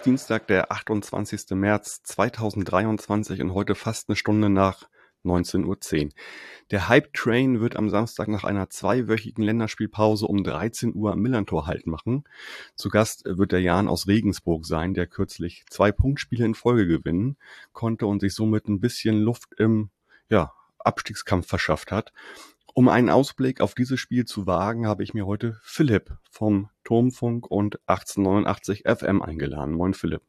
ist Dienstag, der 28. März 2023 und heute fast eine Stunde nach 19.10 Uhr. Der Hype Train wird am Samstag nach einer zweiwöchigen Länderspielpause um 13 Uhr am Millantor Halt machen. Zu Gast wird der Jan aus Regensburg sein, der kürzlich zwei Punktspiele in Folge gewinnen konnte und sich somit ein bisschen Luft im ja, Abstiegskampf verschafft hat. Um einen Ausblick auf dieses Spiel zu wagen, habe ich mir heute Philipp vom Turmfunk und 1889 FM eingeladen. Moin Philipp.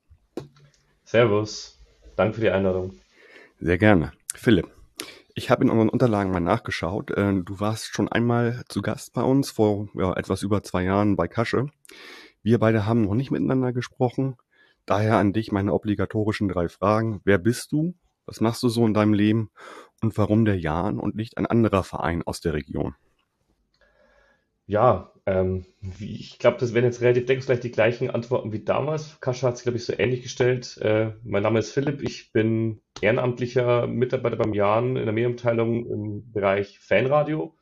Servus. Danke für die Einladung. Sehr gerne. Philipp, ich habe in unseren Unterlagen mal nachgeschaut. Äh, du warst schon einmal zu Gast bei uns vor ja, etwas über zwei Jahren bei Kasche. Wir beide haben noch nicht miteinander gesprochen. Daher an dich meine obligatorischen drei Fragen. Wer bist du? Was machst du so in deinem Leben? Und warum der Jan und nicht ein anderer Verein aus der Region? Ja, ähm, ich glaube, das werden jetzt relativ deckungsgleich die gleichen Antworten wie damals. Kascha hat sich, glaube ich, so ähnlich gestellt. Äh, mein Name ist Philipp, ich bin ehrenamtlicher Mitarbeiter beim Jan in der Medienabteilung im Bereich Fanradio,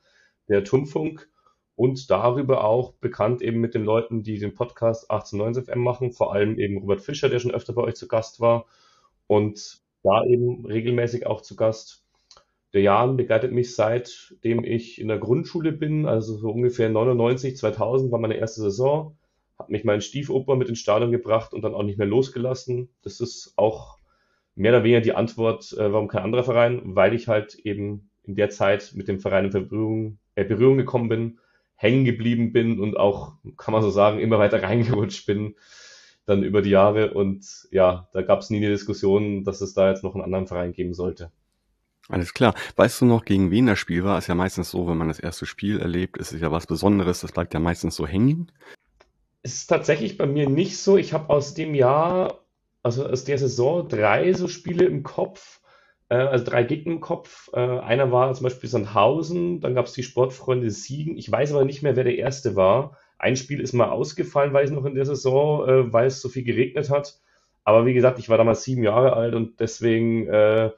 der Turmfunk und darüber auch bekannt eben mit den Leuten, die den Podcast 1890 FM machen, vor allem eben Robert Fischer, der schon öfter bei euch zu Gast war und da eben regelmäßig auch zu Gast. Der Jan begleitet mich seitdem ich in der Grundschule bin, also so ungefähr 99, 2000 war meine erste Saison. Hat mich mein Stiefoper mit ins Stadion gebracht und dann auch nicht mehr losgelassen. Das ist auch mehr oder weniger die Antwort, äh, warum kein anderer Verein, weil ich halt eben in der Zeit mit dem Verein in Berührung, äh, Berührung gekommen bin, hängen geblieben bin und auch, kann man so sagen, immer weiter reingerutscht bin dann über die Jahre. Und ja, da gab es nie eine Diskussion, dass es da jetzt noch einen anderen Verein geben sollte. Alles klar. Weißt du noch, gegen wen das Spiel war? Ist ja meistens so, wenn man das erste Spiel erlebt, ist es ja was Besonderes, das bleibt ja meistens so hängen. Es ist tatsächlich bei mir nicht so. Ich habe aus dem Jahr, also aus der Saison, drei so Spiele im Kopf, äh, also drei Gegner im Kopf. Äh, einer war zum Beispiel Sandhausen, dann gab es die Sportfreunde Siegen. Ich weiß aber nicht mehr, wer der erste war. Ein Spiel ist mal ausgefallen, weiß ich noch in der Saison, äh, weil es so viel geregnet hat. Aber wie gesagt, ich war damals sieben Jahre alt und deswegen äh,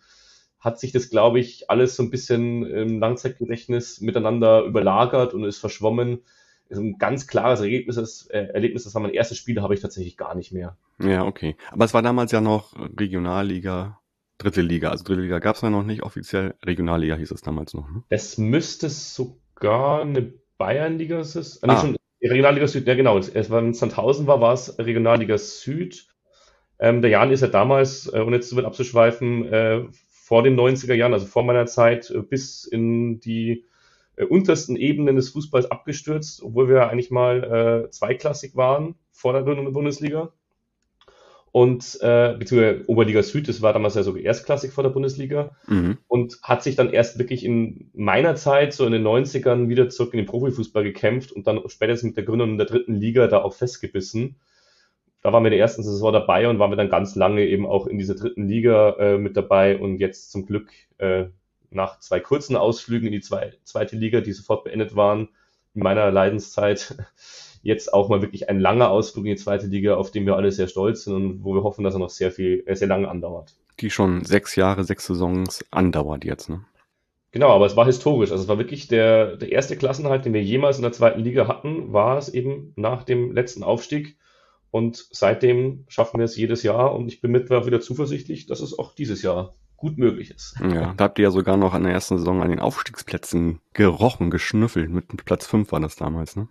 hat sich das, glaube ich, alles so ein bisschen im Langzeitgedächtnis miteinander überlagert und ist verschwommen. Ist ein ganz klares Ergebnis, das, äh, Erlebnis, das war mein erstes Spiel, habe ich tatsächlich gar nicht mehr. Ja, okay. Aber es war damals ja noch Regionalliga, dritte Liga. Also dritte Liga gab es ja noch nicht offiziell. Regionalliga hieß es damals noch. Ne? Es müsste sogar eine Bayernliga sein. Äh, ah. schon Regionalliga Süd, ja genau. Es war in Sandhausen war, war es Regionalliga Süd. Ähm, der Jan ist ja damals, äh, ohne jetzt zu weit abzuschweifen, äh, vor den 90er Jahren, also vor meiner Zeit, äh, bis in die äh, untersten Ebenen des Fußballs abgestürzt, obwohl wir eigentlich mal äh, zweiklassig waren vor der Bundesliga. Und äh, beziehungsweise Oberliga Süd, das war damals ja sogar erstklassig vor der Bundesliga mhm. und hat sich dann erst wirklich in meiner Zeit, so in den 90ern, wieder zurück in den Profifußball gekämpft und dann spätestens mit der Gründung der dritten Liga da auch festgebissen da waren wir in der ersten Saison dabei und waren wir dann ganz lange eben auch in dieser dritten Liga äh, mit dabei und jetzt zum Glück äh, nach zwei kurzen Ausflügen in die zwei, zweite Liga, die sofort beendet waren, in meiner Leidenszeit, jetzt auch mal wirklich ein langer Ausflug in die zweite Liga, auf den wir alle sehr stolz sind und wo wir hoffen, dass er noch sehr viel, äh, sehr lange andauert. Die schon sechs Jahre, sechs Saisons andauert jetzt, ne? Genau, aber es war historisch. Also es war wirklich der, der erste Klassenhalt, den wir jemals in der zweiten Liga hatten, war es eben nach dem letzten Aufstieg. Und seitdem schaffen wir es jedes Jahr und ich bin mittlerweile wieder zuversichtlich, dass es auch dieses Jahr gut möglich ist. Ja, da habt ihr ja sogar noch an der ersten Saison an den Aufstiegsplätzen gerochen, geschnüffelt. Mit Platz 5 war das damals, ne?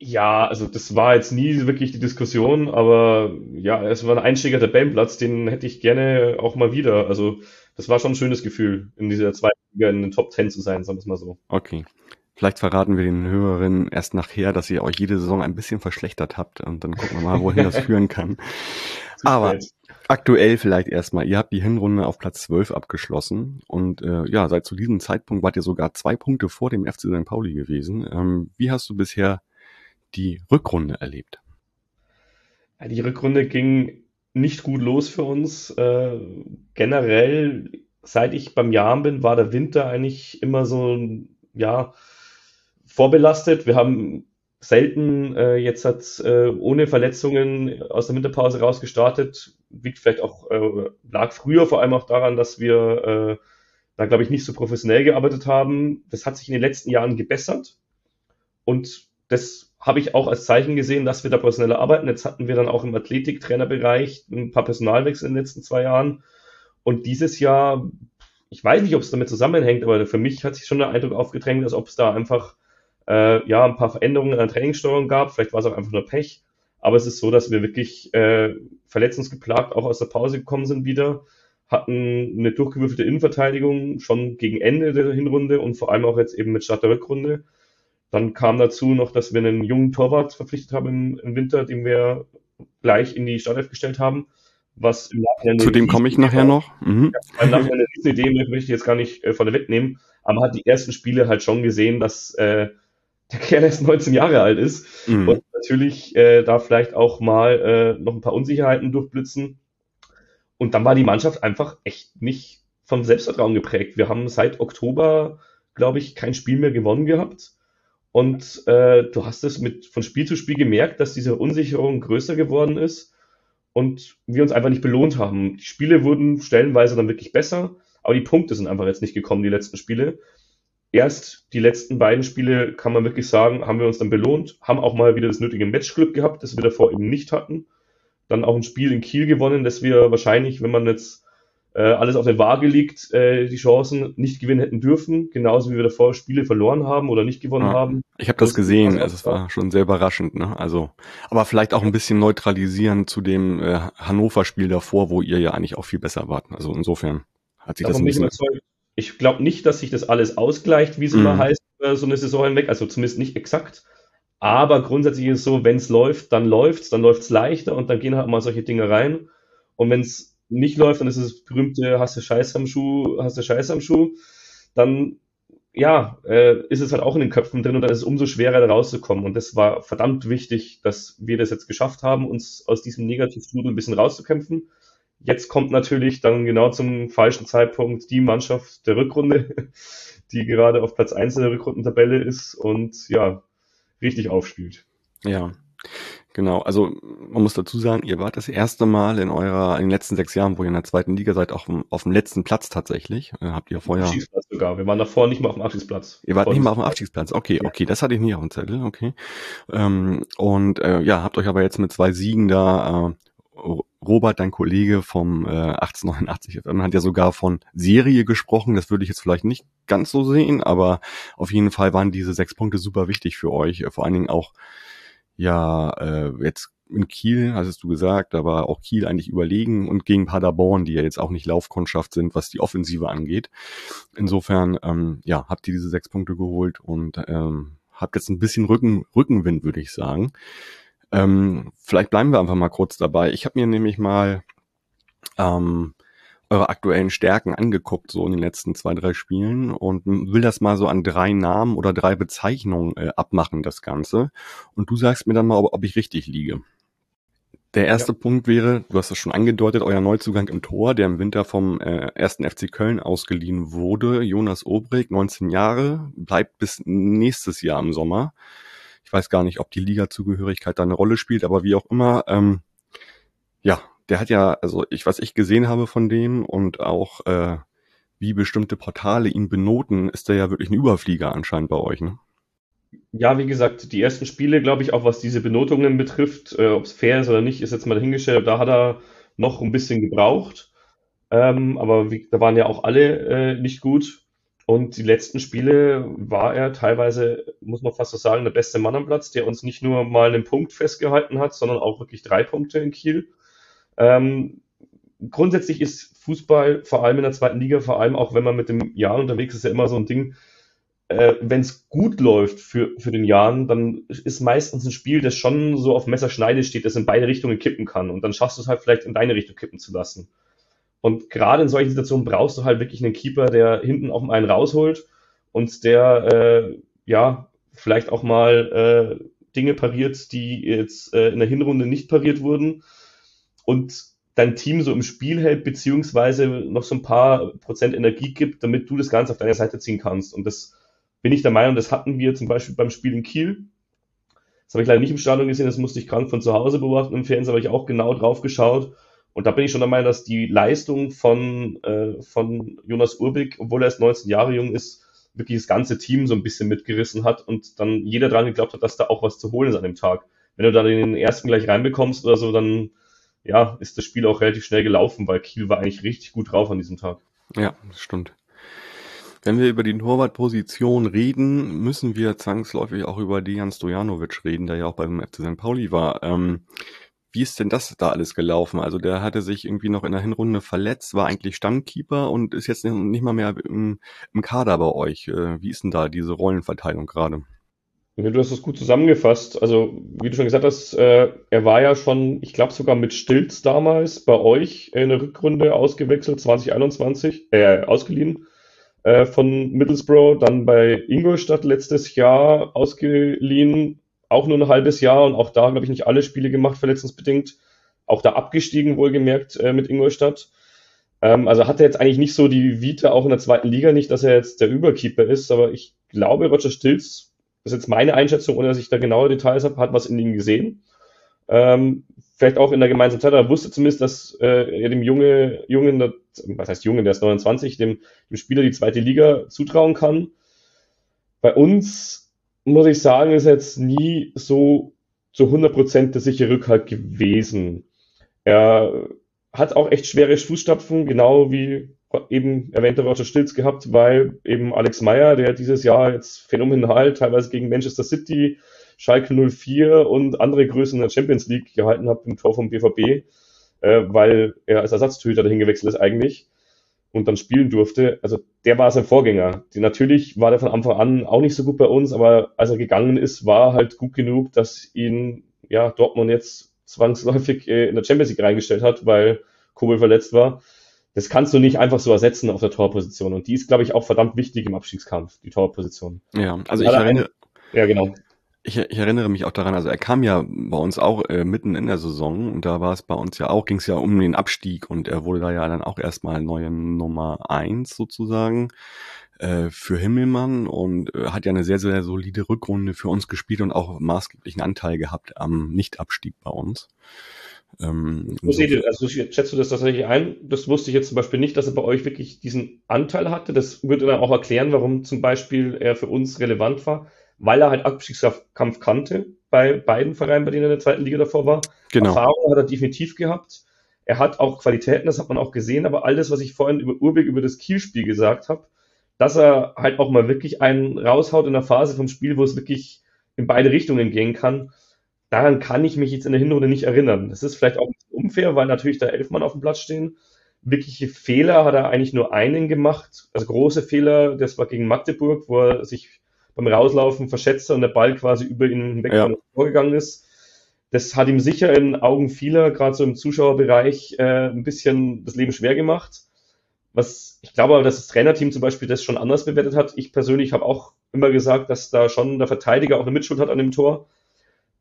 Ja, also das war jetzt nie wirklich die Diskussion, aber ja, es war ein einstieger Tabellenplatz, den hätte ich gerne auch mal wieder. Also das war schon ein schönes Gefühl, in dieser zweiten Liga in den Top 10 zu sein, sagen wir es mal so. Okay. Vielleicht verraten wir den Hörerinnen erst nachher, dass ihr euch jede Saison ein bisschen verschlechtert habt und dann gucken wir mal, wohin das führen kann. Aber aktuell vielleicht erstmal, ihr habt die Hinrunde auf Platz 12 abgeschlossen und äh, ja, seit zu diesem Zeitpunkt wart ihr sogar zwei Punkte vor dem FC St. Pauli gewesen. Ähm, wie hast du bisher die Rückrunde erlebt? Ja, die Rückrunde ging nicht gut los für uns. Äh, generell, seit ich beim Jahren bin, war der Winter eigentlich immer so ein, ja, vorbelastet. Wir haben selten äh, jetzt hat äh, ohne Verletzungen aus der Winterpause rausgestartet. liegt vielleicht auch, äh, lag früher vor allem auch daran, dass wir äh, da, glaube ich, nicht so professionell gearbeitet haben. Das hat sich in den letzten Jahren gebessert. Und das habe ich auch als Zeichen gesehen, dass wir da professioneller arbeiten. Jetzt hatten wir dann auch im Athletiktrainerbereich ein paar Personalwechsel in den letzten zwei Jahren. Und dieses Jahr, ich weiß nicht, ob es damit zusammenhängt, aber für mich hat sich schon der Eindruck aufgedrängt, als ob es da einfach äh, ja ein paar Veränderungen in der Trainingssteuerung gab. Vielleicht war es auch einfach nur Pech. Aber es ist so, dass wir wirklich äh, verletzungsgeplagt auch aus der Pause gekommen sind wieder, hatten eine durchgewürfelte Innenverteidigung schon gegen Ende der Hinrunde und vor allem auch jetzt eben mit Start der Rückrunde. Dann kam dazu noch, dass wir einen jungen Torwart verpflichtet haben im, im Winter, den wir gleich in die Startelf gestellt haben. Was im Nachhinein Zu dem komme ich nachher noch. Mhm. Ja, Im Nachhinein eine Idee möchte ich jetzt gar nicht äh, vorne wegnehmen, aber man hat die ersten Spiele halt schon gesehen, dass äh, der Kerl erst 19 Jahre alt ist mhm. und natürlich äh, da vielleicht auch mal äh, noch ein paar Unsicherheiten durchblitzen. Und dann war die Mannschaft einfach echt nicht vom Selbstvertrauen geprägt. Wir haben seit Oktober, glaube ich, kein Spiel mehr gewonnen gehabt. Und äh, du hast es mit von Spiel zu Spiel gemerkt, dass diese Unsicherung größer geworden ist und wir uns einfach nicht belohnt haben. Die Spiele wurden stellenweise dann wirklich besser, aber die Punkte sind einfach jetzt nicht gekommen, die letzten Spiele erst die letzten beiden Spiele, kann man wirklich sagen, haben wir uns dann belohnt, haben auch mal wieder das nötige Matchglück gehabt, das wir davor eben nicht hatten. Dann auch ein Spiel in Kiel gewonnen, das wir wahrscheinlich, wenn man jetzt äh, alles auf der Waage liegt, äh, die Chancen nicht gewinnen hätten dürfen, genauso wie wir davor Spiele verloren haben oder nicht gewonnen ja, haben. Ich habe das gesehen, also es war schon sehr überraschend, ne? Also, aber vielleicht auch ein bisschen neutralisieren zu dem äh, Hannover-Spiel davor, wo ihr ja eigentlich auch viel besser wart. Also insofern hat sich Davon das ein bisschen. Ich glaube nicht, dass sich das alles ausgleicht, wie es mhm. immer heißt, äh, so eine Saison hinweg, also zumindest nicht exakt. Aber grundsätzlich ist es so, wenn es läuft, dann läuft's, dann läuft's leichter und dann gehen halt mal solche Dinge rein. Und wenn es nicht läuft, dann ist es das berühmte, hast du Scheiß am Schuh, hast du Scheiß am Schuh, dann ja, äh, ist es halt auch in den Köpfen drin und dann ist es umso schwerer, da rauszukommen. Und das war verdammt wichtig, dass wir das jetzt geschafft haben, uns aus diesem Negativstrudel ein bisschen rauszukämpfen. Jetzt kommt natürlich dann genau zum falschen Zeitpunkt die Mannschaft der Rückrunde, die gerade auf Platz 1 in der Rückrundentabelle ist und ja, richtig aufspielt. Ja, genau. Also man muss dazu sagen, ihr wart das erste Mal in eurer, in den letzten sechs Jahren, wo ihr in der zweiten Liga seid, auch auf dem letzten Platz tatsächlich. Äh, habt ihr vorher. Abstiegsplatz sogar. Wir waren davor nicht mal auf dem Abstiegsplatz. Ihr wart nicht mal auf dem Abstiegsplatz. Okay, okay, das hatte ich nie auf dem Zettel. Okay. Ähm, und äh, ja, habt euch aber jetzt mit zwei Siegen da äh, Robert, dein Kollege vom äh, 1889 FM, hat ja sogar von Serie gesprochen. Das würde ich jetzt vielleicht nicht ganz so sehen, aber auf jeden Fall waren diese sechs Punkte super wichtig für euch. Vor allen Dingen auch, ja, äh, jetzt in Kiel, hast du gesagt, da war auch Kiel eigentlich überlegen und gegen Paderborn, die ja jetzt auch nicht Laufkundschaft sind, was die Offensive angeht. Insofern, ähm, ja, habt ihr diese sechs Punkte geholt und ähm, habt jetzt ein bisschen Rücken, Rückenwind, würde ich sagen. Ähm, vielleicht bleiben wir einfach mal kurz dabei. Ich habe mir nämlich mal ähm, eure aktuellen Stärken angeguckt, so in den letzten zwei, drei Spielen und will das mal so an drei Namen oder drei Bezeichnungen äh, abmachen, das Ganze. Und du sagst mir dann mal, ob, ob ich richtig liege. Der erste ja. Punkt wäre, du hast es schon angedeutet, euer Neuzugang im Tor, der im Winter vom äh, ersten FC Köln ausgeliehen wurde. Jonas Obrig, 19 Jahre, bleibt bis nächstes Jahr im Sommer. Ich weiß gar nicht, ob die Liga-Zugehörigkeit da eine Rolle spielt, aber wie auch immer, ähm, ja, der hat ja, also ich, was ich gesehen habe von dem und auch äh, wie bestimmte Portale ihn benoten, ist der ja wirklich ein Überflieger anscheinend bei euch, ne? Ja, wie gesagt, die ersten Spiele, glaube ich, auch was diese Benotungen betrifft, äh, ob es fair ist oder nicht, ist jetzt mal dahingestellt. Da hat er noch ein bisschen gebraucht. Ähm, aber wie, da waren ja auch alle äh, nicht gut. Und die letzten Spiele war er teilweise, muss man fast so sagen, der beste Mann am Platz, der uns nicht nur mal einen Punkt festgehalten hat, sondern auch wirklich drei Punkte in Kiel. Ähm, grundsätzlich ist Fußball, vor allem in der zweiten Liga, vor allem auch wenn man mit dem Jan unterwegs ist, ja immer so ein Ding, äh, wenn es gut läuft für, für den Jan, dann ist meistens ein Spiel, das schon so auf Messerschneide steht, das in beide Richtungen kippen kann. Und dann schaffst du es halt vielleicht in deine Richtung kippen zu lassen. Und gerade in solchen Situationen brauchst du halt wirklich einen Keeper, der hinten auch einen rausholt und der äh, ja vielleicht auch mal äh, Dinge pariert, die jetzt äh, in der Hinrunde nicht pariert wurden und dein Team so im Spiel hält, beziehungsweise noch so ein paar Prozent Energie gibt, damit du das Ganze auf deine Seite ziehen kannst. Und das bin ich der Meinung, das hatten wir zum Beispiel beim Spiel in Kiel. Das habe ich leider nicht im Stadion gesehen, das musste ich krank von zu Hause beobachten. Im Fernsehen habe ich auch genau drauf geschaut. Und da bin ich schon der Meinung, dass die Leistung von, äh, von Jonas Urbig, obwohl er erst 19 Jahre jung ist, wirklich das ganze Team so ein bisschen mitgerissen hat und dann jeder dran geglaubt hat, dass da auch was zu holen ist an dem Tag. Wenn du dann den ersten gleich reinbekommst oder so, dann ja, ist das Spiel auch relativ schnell gelaufen, weil Kiel war eigentlich richtig gut drauf an diesem Tag. Ja, das stimmt. Wenn wir über die Torwartposition reden, müssen wir zwangsläufig auch über Dejan Stojanovic reden, der ja auch beim FC St. Pauli war. Ähm, wie ist denn das da alles gelaufen? Also der hatte sich irgendwie noch in der Hinrunde verletzt, war eigentlich Stammkeeper und ist jetzt nicht mal mehr im, im Kader bei euch. Äh, wie ist denn da diese Rollenverteilung gerade? Ja, du hast es gut zusammengefasst. Also, wie du schon gesagt hast, äh, er war ja schon, ich glaube sogar mit Stilz damals bei euch in der Rückrunde ausgewechselt, 2021, äh, ausgeliehen äh, von Middlesbrough, dann bei Ingolstadt letztes Jahr ausgeliehen auch nur ein halbes Jahr und auch da, glaube ich, nicht alle Spiele gemacht, verletzungsbedingt. Auch da abgestiegen, wohlgemerkt, äh, mit Ingolstadt. Ähm, also hat er jetzt eigentlich nicht so die Vita auch in der zweiten Liga, nicht, dass er jetzt der Überkeeper ist, aber ich glaube, Roger Stilz, das ist jetzt meine Einschätzung, ohne dass ich da genaue Details habe, hat was in ihm gesehen. Ähm, vielleicht auch in der gemeinsamen Zeit, er wusste zumindest, dass äh, er dem Junge, Jungen, was heißt Jungen, der ist 29, dem, dem Spieler die zweite Liga zutrauen kann. Bei uns muss ich sagen, ist jetzt nie so zu 100% der sichere Rückhalt gewesen. Er hat auch echt schwere Fußstapfen, genau wie eben erwähnter Roger Stilz gehabt, weil eben Alex Meyer, der dieses Jahr jetzt phänomenal teilweise gegen Manchester City, Schalke 04 und andere Größen in der Champions League gehalten hat im Tor vom BVB, äh, weil er als Ersatztöter dahin gewechselt ist eigentlich und dann spielen durfte, also der war sein Vorgänger. Die, natürlich war der von Anfang an auch nicht so gut bei uns, aber als er gegangen ist, war halt gut genug, dass ihn ja Dortmund jetzt zwangsläufig äh, in der Champions League reingestellt hat, weil Kobel verletzt war. Das kannst du nicht einfach so ersetzen auf der Torposition. Und die ist, glaube ich, auch verdammt wichtig im Abstiegskampf, die Torposition. Ja, also ich erinnere, ja, genau. Ich, ich, erinnere mich auch daran, also er kam ja bei uns auch äh, mitten in der Saison und da war es bei uns ja auch, ging es ja um den Abstieg und er wurde da ja dann auch erstmal neue Nummer eins sozusagen äh, für Himmelmann und äh, hat ja eine sehr, sehr solide Rückrunde für uns gespielt und auch maßgeblichen Anteil gehabt am Nichtabstieg bei uns. Ähm, so also schätzt du das tatsächlich ein? Das wusste ich jetzt zum Beispiel nicht, dass er bei euch wirklich diesen Anteil hatte. Das würde dann auch erklären, warum zum Beispiel er für uns relevant war weil er halt Abstiegskampf kannte bei beiden Vereinen, bei denen er in der zweiten Liga davor war. Genau. Erfahrung hat er definitiv gehabt. Er hat auch Qualitäten, das hat man auch gesehen, aber alles, was ich vorhin über Urbig, über das Kielspiel gesagt habe, dass er halt auch mal wirklich einen raushaut in der Phase vom Spiel, wo es wirklich in beide Richtungen gehen kann, daran kann ich mich jetzt in der Hinrunde nicht erinnern. Das ist vielleicht auch unfair, weil natürlich da elf Mann auf dem Platz stehen. Wirkliche Fehler hat er eigentlich nur einen gemacht. Also große Fehler, das war gegen Magdeburg, wo er sich beim Rauslaufen verschätzt und der Ball quasi über ihn hinweg ja. vorgegangen ist. Das hat ihm sicher in Augen vieler, gerade so im Zuschauerbereich, äh, ein bisschen das Leben schwer gemacht. Was ich glaube aber, dass das Trainerteam zum Beispiel das schon anders bewertet hat. Ich persönlich habe auch immer gesagt, dass da schon der Verteidiger auch eine Mitschuld hat an dem Tor.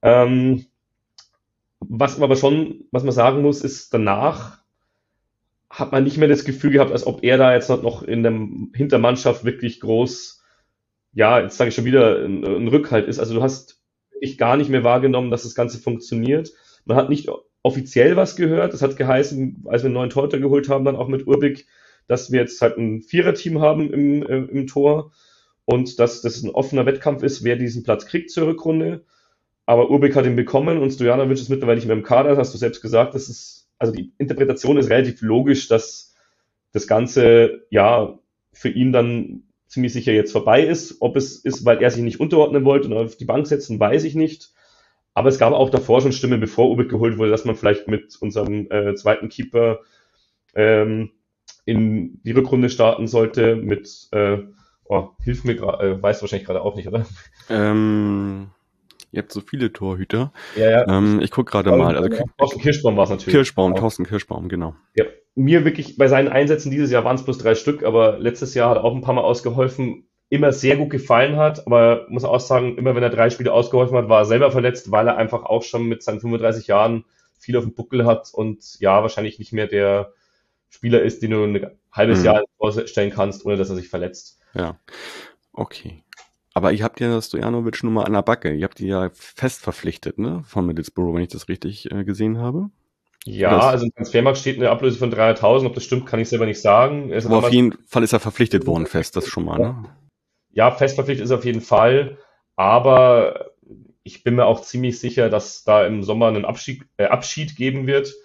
Ähm, was aber schon, was man sagen muss, ist danach hat man nicht mehr das Gefühl gehabt, als ob er da jetzt noch in der Hintermannschaft wirklich groß ja, jetzt sage ich schon wieder, ein, ein Rückhalt ist. Also du hast ich gar nicht mehr wahrgenommen, dass das Ganze funktioniert. Man hat nicht offiziell was gehört. Das hat geheißen, als wir einen neuen Torhüter geholt haben, dann auch mit Urbig, dass wir jetzt halt ein Viererteam haben im, äh, im Tor und dass das ein offener Wettkampf ist, wer diesen Platz kriegt zur Rückrunde. Aber Urbik hat ihn bekommen und Stojanovic ist mittlerweile nicht mehr im Kader, das hast du selbst gesagt. Das ist, also die Interpretation ist relativ logisch, dass das Ganze ja für ihn dann ziemlich sicher jetzt vorbei ist. Ob es ist, weil er sich nicht unterordnen wollte und auf die Bank setzen, weiß ich nicht. Aber es gab auch davor schon Stimmen, bevor Ubik geholt wurde, dass man vielleicht mit unserem äh, zweiten Keeper ähm, in die Rückrunde starten sollte. Mit, äh, oh, hilf mir gerade, äh, weißt du wahrscheinlich gerade auch nicht, oder? Ähm, ihr habt so viele Torhüter. Ja, ja. Ähm, ich gucke gerade mal. Also, Thorsten Kirschbaum war es natürlich. Kirschbaum, Thorsten Kirschbaum, genau. Ja, mir wirklich bei seinen Einsätzen dieses Jahr waren es bloß drei Stück, aber letztes Jahr hat er auch ein paar Mal ausgeholfen. Immer sehr gut gefallen hat, aber muss auch sagen, immer wenn er drei Spiele ausgeholfen hat, war er selber verletzt, weil er einfach auch schon mit seinen 35 Jahren viel auf dem Buckel hat und ja, wahrscheinlich nicht mehr der Spieler ist, den du ein halbes mhm. Jahr vorstellen kannst, ohne dass er sich verletzt. Ja. Okay. Aber ihr habt ja Stojanovic nun mal an der Backe. Ihr habt die ja fest verpflichtet, ne? Von Middlesbrough, wenn ich das richtig äh, gesehen habe. Ja, das, also im Transfermarkt steht eine Ablöse von 300.000. Ob das stimmt, kann ich selber nicht sagen. Aber auf jeden Fall ist er verpflichtet worden, fest, das schon mal, ne? Ja, fest verpflichtet ist er auf jeden Fall. Aber ich bin mir auch ziemlich sicher, dass da im Sommer einen Abschied, äh, Abschied geben wird.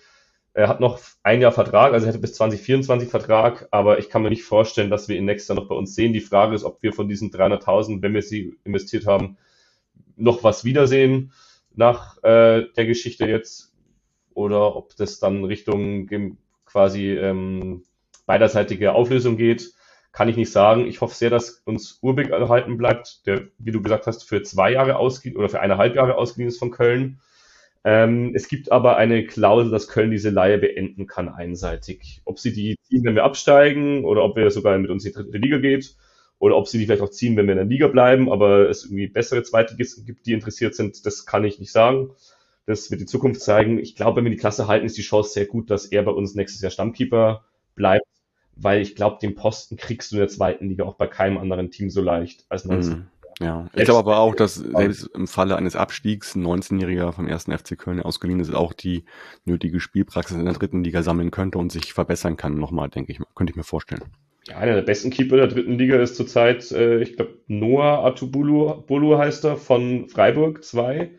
Er hat noch ein Jahr Vertrag, also er hätte bis 2024 Vertrag, aber ich kann mir nicht vorstellen, dass wir ihn nächstes Jahr noch bei uns sehen. Die Frage ist, ob wir von diesen 300.000, wenn wir sie investiert haben, noch was wiedersehen nach äh, der Geschichte jetzt oder ob das dann Richtung quasi ähm, beiderseitige Auflösung geht, kann ich nicht sagen. Ich hoffe sehr, dass uns Urbig erhalten bleibt, der, wie du gesagt hast, für zwei Jahre ausgeliehen oder für eineinhalb Jahre ausgeliehen ist von Köln. Ähm, es gibt aber eine Klausel, dass Köln diese Leihe beenden kann einseitig. Ob sie die ziehen, wenn wir absteigen oder ob wir sogar mit uns in die dritte Liga geht oder ob sie die vielleicht auch ziehen, wenn wir in der Liga bleiben, aber es irgendwie bessere Zweitligisten gibt, die interessiert sind, das kann ich nicht sagen. Das wird die Zukunft zeigen. Ich glaube, wenn wir die Klasse halten, ist die Chance sehr gut, dass er bei uns nächstes Jahr Stammkeeper bleibt, weil ich glaube, den Posten kriegst du in der zweiten Liga auch bei keinem anderen Team so leicht als 19. Mhm. Ja, ich glaube aber auch, dass selbst im Falle eines Abstiegs ein 19-Jähriger vom ersten FC Köln ausgeliehen ist, auch die nötige Spielpraxis in der dritten Liga sammeln könnte und sich verbessern kann nochmal, denke ich, könnte ich mir vorstellen. Ja, einer der besten Keeper der dritten Liga ist zurzeit, äh, ich glaube, Noah Atubulu heißt er von Freiburg 2,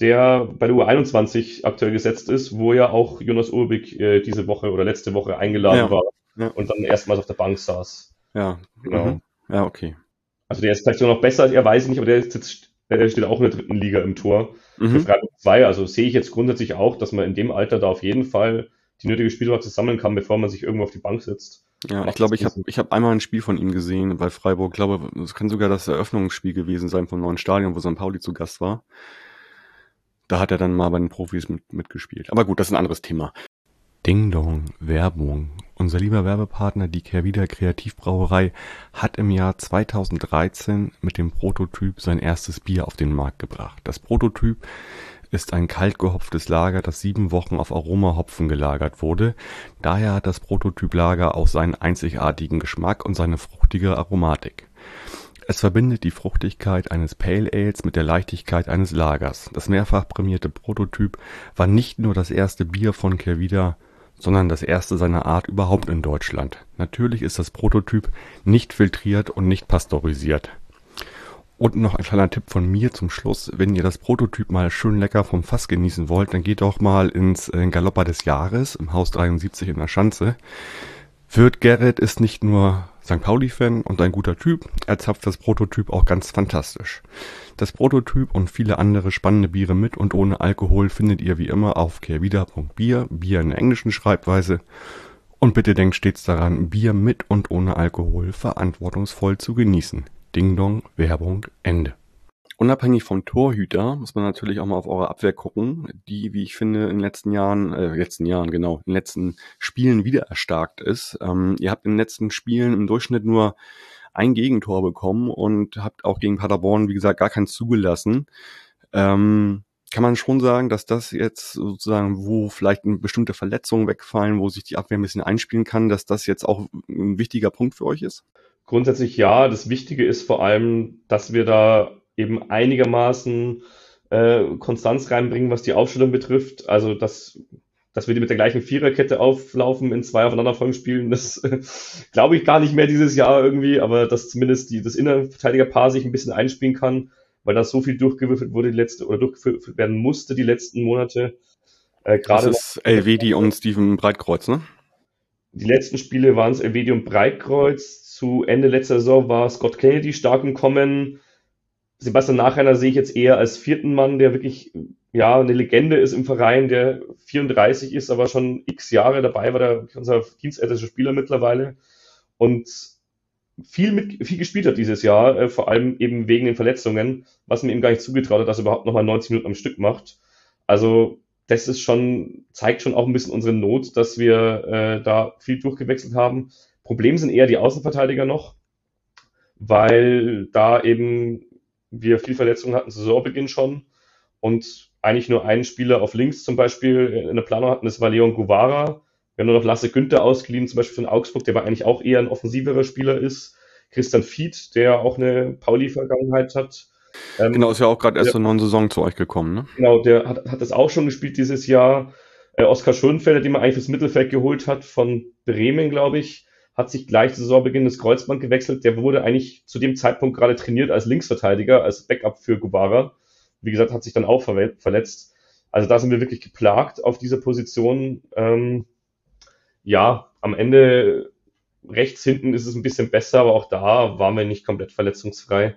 der bei der U21 aktuell gesetzt ist, wo ja auch Jonas Urbig äh, diese Woche oder letzte Woche eingeladen ja. war ja. und dann erstmals auf der Bank saß. Ja, genau. Mhm. Ja, okay. Also der ist vielleicht sogar noch besser er, weiß ich nicht, aber der, jetzt, der steht auch in der dritten Liga im Tor. Mhm. Für Freiburg 2, also sehe ich jetzt grundsätzlich auch, dass man in dem Alter da auf jeden Fall die nötige Spielpraxis sammeln kann, bevor man sich irgendwo auf die Bank setzt. Ja, ich glaube, ich habe ich hab einmal ein Spiel von ihm gesehen bei Freiburg. Ich glaube, es kann sogar das Eröffnungsspiel gewesen sein vom neuen Stadion, wo St. Pauli zu Gast war. Da hat er dann mal bei den Profis mit, mitgespielt. Aber gut, das ist ein anderes Thema. Ding Dong, Werbung. Unser lieber Werbepartner, die Kehrwieder Kreativbrauerei, hat im Jahr 2013 mit dem Prototyp sein erstes Bier auf den Markt gebracht. Das Prototyp ist ein kalt gehopftes Lager, das sieben Wochen auf Aromahopfen gelagert wurde. Daher hat das Prototyp-Lager auch seinen einzigartigen Geschmack und seine fruchtige Aromatik. Es verbindet die Fruchtigkeit eines Pale Ales mit der Leichtigkeit eines Lagers. Das mehrfach prämierte Prototyp war nicht nur das erste Bier von Kehrwieder, sondern das erste seiner Art überhaupt in Deutschland. Natürlich ist das Prototyp nicht filtriert und nicht pasteurisiert. Und noch ein kleiner Tipp von mir zum Schluss. Wenn ihr das Prototyp mal schön lecker vom Fass genießen wollt, dann geht doch mal ins äh, Galoppa des Jahres im Haus 73 in der Schanze. Wirt Gerrit ist nicht nur St. Pauli-Fan und ein guter Typ, er zapft das Prototyp auch ganz fantastisch. Das Prototyp und viele andere spannende Biere mit und ohne Alkohol findet ihr wie immer auf kehrwieder.bier, Bier in der englischen Schreibweise. Und bitte denkt stets daran, Bier mit und ohne Alkohol verantwortungsvoll zu genießen. Ding Dong, Werbung, Ende. Unabhängig vom Torhüter muss man natürlich auch mal auf eure Abwehr gucken, die, wie ich finde, in den letzten Jahren, äh, letzten Jahren, genau, in den letzten Spielen wieder erstarkt ist. Ähm, ihr habt in den letzten Spielen im Durchschnitt nur ein Gegentor bekommen und habt auch gegen Paderborn, wie gesagt, gar keins zugelassen. Ähm, kann man schon sagen, dass das jetzt sozusagen, wo vielleicht bestimmte Verletzungen wegfallen, wo sich die Abwehr ein bisschen einspielen kann, dass das jetzt auch ein wichtiger Punkt für euch ist? Grundsätzlich ja. Das Wichtige ist vor allem, dass wir da eben einigermaßen äh, Konstanz reinbringen, was die Aufstellung betrifft. Also, dass, dass wir die mit der gleichen Viererkette auflaufen in zwei aufeinanderfolgenden Spielen, das äh, glaube ich gar nicht mehr dieses Jahr irgendwie, aber dass zumindest die, das Innenverteidigerpaar sich ein bisschen einspielen kann, weil da so viel durchgewürfelt wurde die letzte oder durchgeführt werden musste die letzten Monate. Äh, gerade das ist Elvedi und Steven Breitkreuz, ne? Die letzten Spiele waren es Elvedi und Breitkreuz zu Ende letzter Saison war Scott Kennedy stark im Kommen. Sebastian Nachreiner sehe ich jetzt eher als vierten Mann, der wirklich ja eine Legende ist im Verein, der 34 ist, aber schon x Jahre dabei war, der unser dienstältester Spieler mittlerweile und viel mit viel gespielt hat dieses Jahr, äh, vor allem eben wegen den Verletzungen, was mir ihm gar nicht zugetraut hat, dass er überhaupt nochmal 90 Minuten am Stück macht. Also das ist schon, zeigt schon auch ein bisschen unsere Not, dass wir äh, da viel durchgewechselt haben. Problem sind eher die Außenverteidiger noch, weil da eben wir viel Verletzungen hatten zu Saisonbeginn schon und eigentlich nur einen Spieler auf links zum Beispiel in der Planung hatten, das war Leon Guevara. Wir haben nur noch Lasse Günther ausgeliehen, zum Beispiel von Augsburg, der aber eigentlich auch eher ein offensiverer Spieler ist. Christian Fied, der auch eine Pauli-Vergangenheit hat. Ähm, genau, ist ja auch gerade erst zur neuen Saison zu euch gekommen, ne? Genau, der hat, hat das auch schon gespielt dieses Jahr. Äh, Oskar Schönfelder, den man eigentlich fürs Mittelfeld geholt hat, von Bremen, glaube ich, hat sich gleich zu Saisonbeginn das Kreuzband gewechselt. Der wurde eigentlich zu dem Zeitpunkt gerade trainiert als Linksverteidiger, als Backup für Guevara. Wie gesagt, hat sich dann auch verletzt. Also da sind wir wirklich geplagt auf dieser Position. Ähm, ja, am Ende rechts hinten ist es ein bisschen besser, aber auch da waren wir nicht komplett verletzungsfrei.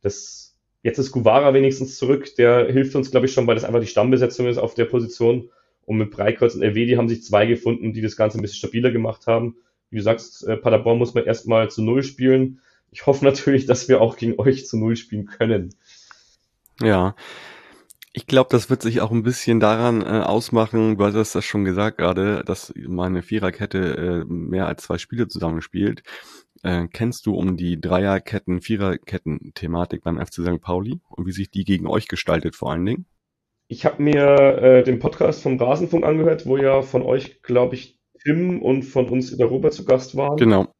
Das, jetzt ist Guevara wenigstens zurück. Der hilft uns, glaube ich, schon, weil das einfach die Stammbesetzung ist auf der Position. Und mit Breitkreuz und Elvedi haben sich zwei gefunden, die das Ganze ein bisschen stabiler gemacht haben. Wie du sagst, äh, Paderborn muss man erstmal zu Null spielen. Ich hoffe natürlich, dass wir auch gegen euch zu Null spielen können. Ja, ich glaube, das wird sich auch ein bisschen daran äh, ausmachen, du hast das schon gesagt gerade, dass meine Viererkette äh, mehr als zwei Spiele zusammenspielt. Äh, kennst du um die Dreierketten, Viererketten-Thematik beim FC St. Pauli und wie sich die gegen euch gestaltet vor allen Dingen? Ich habe mir äh, den Podcast vom Rasenfunk angehört, wo ja von euch, glaube ich, Tim und von uns der Robert zu Gast waren. Genau.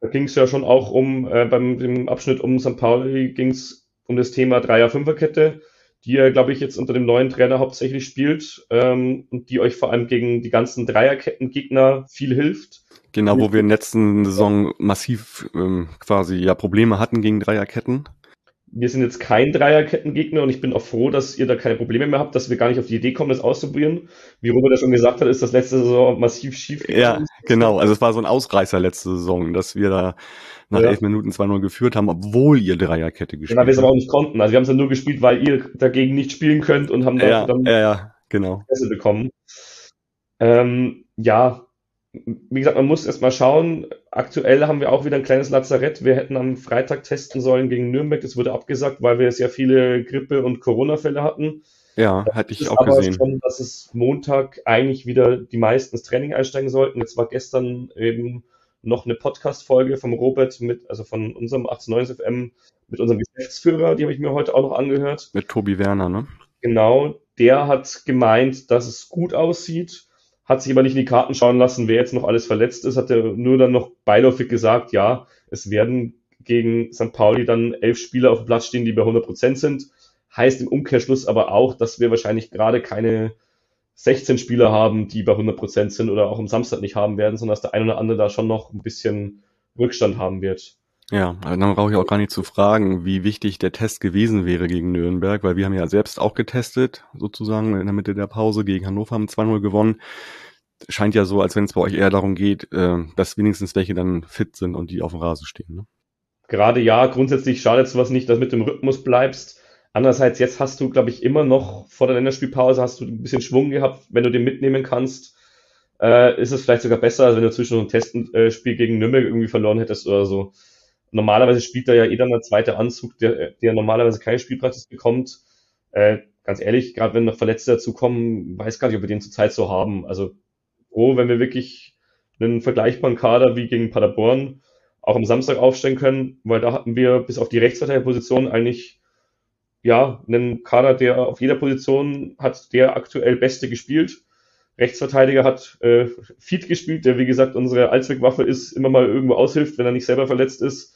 Da ging es ja schon auch um, äh, beim dem Abschnitt um St. Pauli ging es um das Thema Dreier-Fünferkette die er, glaube ich, jetzt unter dem neuen Trainer hauptsächlich spielt ähm, und die euch vor allem gegen die ganzen Dreierketten-Gegner viel hilft. Genau, wo wir in der letzten Saison massiv ähm, quasi ja Probleme hatten gegen Dreierketten. Wir sind jetzt kein Dreierkettengegner und ich bin auch froh, dass ihr da keine Probleme mehr habt, dass wir gar nicht auf die Idee kommen, das auszuprobieren. Wie Robert ja schon gesagt hat, ist das letzte Saison massiv schief gegangen. Ja, genau. Also es war so ein Ausreißer letzte Saison, dass wir da nach ja. elf Minuten 2-0 geführt haben, obwohl ihr Dreierkette gespielt habt. Genau, wir es aber auch nicht konnten. Also wir haben es ja nur gespielt, weil ihr dagegen nicht spielen könnt und haben ja, dann ja, ja, genau. Pässe bekommen. Ähm, ja, wie gesagt, man muss erst mal schauen. Aktuell haben wir auch wieder ein kleines Lazarett. Wir hätten am Freitag testen sollen gegen Nürnberg. Das wurde abgesagt, weil wir sehr viele Grippe- und Corona-Fälle hatten. Ja, hatte ich auch aber gesehen. Schon, dass es Montag eigentlich wieder die meisten ins Training einsteigen sollten. Jetzt war gestern eben noch eine Podcast-Folge vom Robert mit, also von unserem 1890 FM mit unserem Geschäftsführer, die habe ich mir heute auch noch angehört. Mit Tobi Werner, ne? Genau, der hat gemeint, dass es gut aussieht, hat sich aber nicht in die Karten schauen lassen, wer jetzt noch alles verletzt ist, hat er nur dann noch beiläufig gesagt, ja, es werden gegen St. Pauli dann elf Spieler auf dem Platz stehen, die bei 100 Prozent sind. Heißt im Umkehrschluss aber auch, dass wir wahrscheinlich gerade keine 16 Spieler haben, die bei 100% sind oder auch am Samstag nicht haben werden, sondern dass der ein oder andere da schon noch ein bisschen Rückstand haben wird. Ja, dann brauche ich auch gar nicht zu fragen, wie wichtig der Test gewesen wäre gegen Nürnberg, weil wir haben ja selbst auch getestet, sozusagen in der Mitte der Pause gegen Hannover haben 2-0 gewonnen. Scheint ja so, als wenn es bei euch eher darum geht, äh, dass wenigstens welche dann fit sind und die auf dem Rasen stehen. Ne? Gerade ja, grundsätzlich schadet es was nicht, dass du mit dem Rhythmus bleibst. Andererseits, jetzt hast du, glaube ich, immer noch vor der Länderspielpause hast du ein bisschen Schwung gehabt. Wenn du den mitnehmen kannst, äh, ist es vielleicht sogar besser, als wenn du zwischen einem Testenspiel gegen Nürnberg irgendwie verloren hättest oder so. Normalerweise spielt da ja eh dann der zweite Anzug, der, der normalerweise keine Spielpraxis bekommt. Äh, ganz ehrlich, gerade wenn noch Verletzte dazu kommen, weiß gar nicht, ob wir den zurzeit so haben. Also froh, wenn wir wirklich einen vergleichbaren Kader wie gegen Paderborn auch am Samstag aufstellen können, weil da hatten wir bis auf die Rechtsverteidigerposition eigentlich ja, einen Kader, der auf jeder Position hat der aktuell Beste gespielt. Rechtsverteidiger hat äh, Feed gespielt, der wie gesagt unsere Allzweckwaffe ist, immer mal irgendwo aushilft, wenn er nicht selber verletzt ist,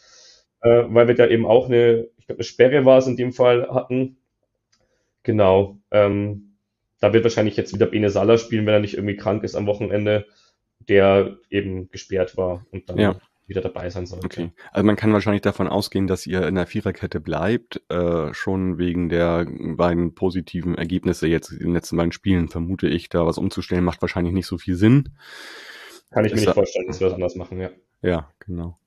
äh, weil wir da eben auch eine, ich glaube, eine Sperre war es in dem Fall hatten. Genau. Ähm, da wird wahrscheinlich jetzt wieder Bene Salah spielen, wenn er nicht irgendwie krank ist am Wochenende, der eben gesperrt war und dann ja wieder dabei sein sollte. Okay. Also man kann wahrscheinlich davon ausgehen, dass ihr in der Viererkette bleibt, äh, schon wegen der beiden positiven Ergebnisse jetzt in den letzten beiden Spielen, vermute ich, da was umzustellen, macht wahrscheinlich nicht so viel Sinn. Kann ich mir nicht vorstellen, dass wir das anders machen, ja. Ja, genau.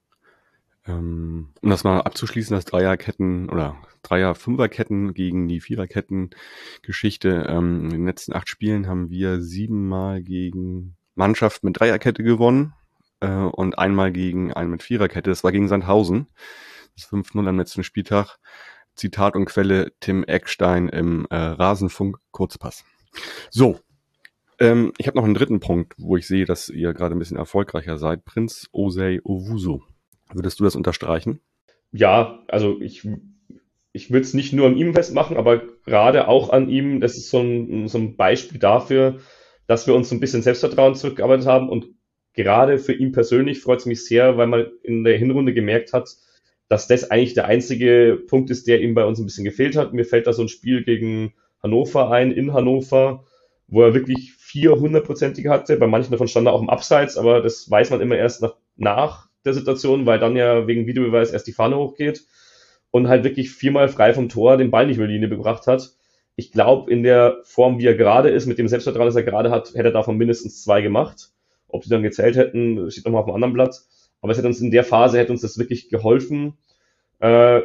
Ähm, um das mal abzuschließen, das Dreierketten oder Dreier-Fünferketten gegen die Viererketten-Geschichte. Ähm, in den letzten acht Spielen haben wir siebenmal gegen Mannschaft mit Dreierkette gewonnen äh, und einmal gegen einen mit Viererkette. Das war gegen Sandhausen. Das 5-0 am letzten Spieltag. Zitat und Quelle Tim Eckstein im äh, Rasenfunk Kurzpass. So, ähm, ich habe noch einen dritten Punkt, wo ich sehe, dass ihr gerade ein bisschen erfolgreicher seid. Prinz Osei Owusu. Würdest du das unterstreichen? Ja, also ich, ich würde es nicht nur an ihm festmachen, aber gerade auch an ihm. Das ist so ein, so ein Beispiel dafür, dass wir uns ein bisschen Selbstvertrauen zurückgearbeitet haben und gerade für ihn persönlich freut es mich sehr, weil man in der Hinrunde gemerkt hat, dass das eigentlich der einzige Punkt ist, der ihm bei uns ein bisschen gefehlt hat. Mir fällt da so ein Spiel gegen Hannover ein, in Hannover, wo er wirklich vier hundertprozentige hatte. Bei manchen davon stand er auch im Abseits, aber das weiß man immer erst nach, nach der Situation, weil dann ja wegen Videobeweis erst die Fahne hochgeht und halt wirklich viermal frei vom Tor den Ball nicht über die Linie gebracht hat. Ich glaube, in der Form, wie er gerade ist, mit dem Selbstvertrauen, das er gerade hat, hätte er davon mindestens zwei gemacht. Ob die dann gezählt hätten, steht nochmal auf einem anderen Blatt. Aber es hätte uns in der Phase, hätte uns das wirklich geholfen. Äh,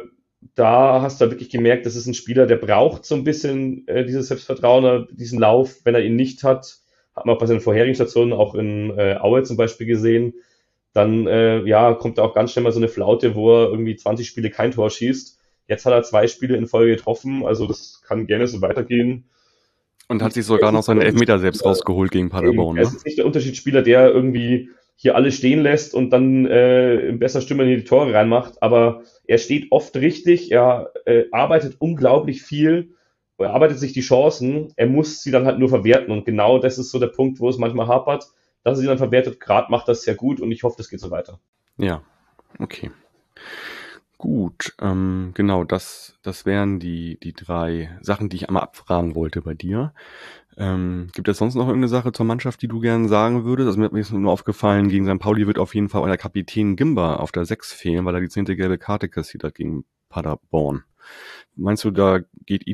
da hast du halt wirklich gemerkt, das ist ein Spieler, der braucht so ein bisschen äh, dieses Selbstvertrauen, diesen Lauf. Wenn er ihn nicht hat, hat man auch bei seinen vorherigen Stationen, auch in äh, Aue zum Beispiel gesehen, dann äh, ja, kommt da auch ganz schnell mal so eine Flaute, wo er irgendwie 20 Spiele kein Tor schießt. Jetzt hat er zwei Spiele in Folge getroffen, also das kann gerne so weitergehen. Und hat sich sogar noch seinen Elfmeter selbst rausgeholt gegen Paderborn. Ne? Es ist nicht der Unterschiedsspieler, der irgendwie hier alles stehen lässt und dann äh, in besser Stimme in die Tore reinmacht, aber er steht oft richtig, er äh, arbeitet unglaublich viel, er arbeitet sich die Chancen, er muss sie dann halt nur verwerten und genau das ist so der Punkt, wo es manchmal hapert dass er sie dann verwertet. Gerade macht das sehr gut und ich hoffe, das geht so weiter. Ja, okay. Gut, ähm, genau, das, das wären die, die drei Sachen, die ich einmal abfragen wollte bei dir. Ähm, gibt es sonst noch irgendeine Sache zur Mannschaft, die du gerne sagen würdest? Also mir ist nur aufgefallen, gegen St. Pauli wird auf jeden Fall euer Kapitän Gimba auf der 6 fehlen, weil er die zehnte gelbe Karte kassiert hat gegen Paderborn. Meinst du, da geht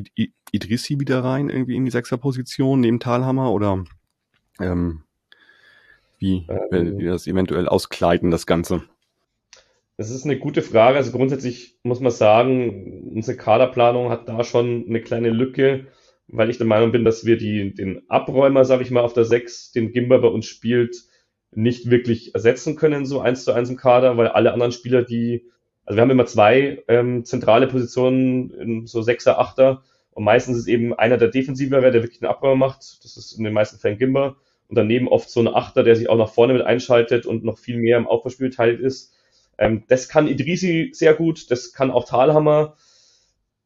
Idrissi wieder rein, irgendwie in die Sechser-Position neben Talhammer oder ähm, wie ähm, wir das eventuell auskleiden, das Ganze? Das ist eine gute Frage. Also grundsätzlich muss man sagen, unsere Kaderplanung hat da schon eine kleine Lücke, weil ich der Meinung bin, dass wir die, den Abräumer, sage ich mal, auf der 6, den Gimba bei uns spielt, nicht wirklich ersetzen können, so eins zu eins im Kader, weil alle anderen Spieler, die, also wir haben immer zwei ähm, zentrale Positionen, so Sechser, Achter, und meistens ist eben einer der Defensivere, der wirklich den Abräumer macht. Das ist in den meisten Fällen Gimba und daneben oft so ein Achter, der sich auch nach vorne mit einschaltet und noch viel mehr im Aufbauspiel beteiligt ist. Ähm, das kann Idrisi sehr gut, das kann auch Talhammer.